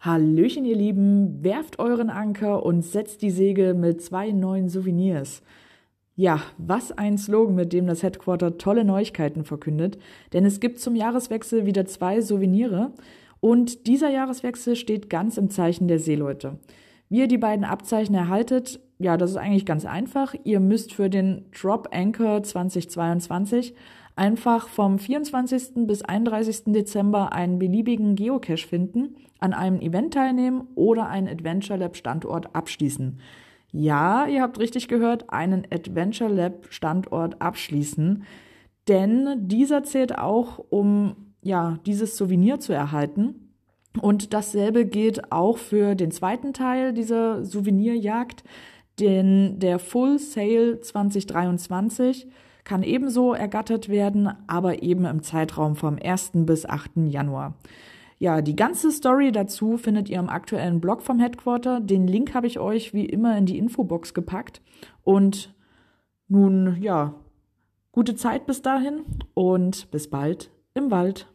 Hallöchen, ihr Lieben, werft euren Anker und setzt die Segel mit zwei neuen Souvenirs. Ja, was ein Slogan, mit dem das Headquarter tolle Neuigkeiten verkündet, denn es gibt zum Jahreswechsel wieder zwei Souvenirs und dieser Jahreswechsel steht ganz im Zeichen der Seeleute. Wie ihr die beiden Abzeichen erhaltet, ja, das ist eigentlich ganz einfach. Ihr müsst für den Drop Anchor 2022 einfach vom 24. bis 31. Dezember einen beliebigen Geocache finden, an einem Event teilnehmen oder einen Adventure Lab Standort abschließen. Ja, ihr habt richtig gehört, einen Adventure Lab Standort abschließen, denn dieser zählt auch, um ja, dieses Souvenir zu erhalten. Und dasselbe gilt auch für den zweiten Teil dieser Souvenirjagd, denn der Full Sale 2023 kann ebenso ergattert werden, aber eben im Zeitraum vom 1. bis 8. Januar. Ja, die ganze Story dazu findet ihr im aktuellen Blog vom Headquarter. Den Link habe ich euch wie immer in die Infobox gepackt. Und nun, ja, gute Zeit bis dahin und bis bald im Wald.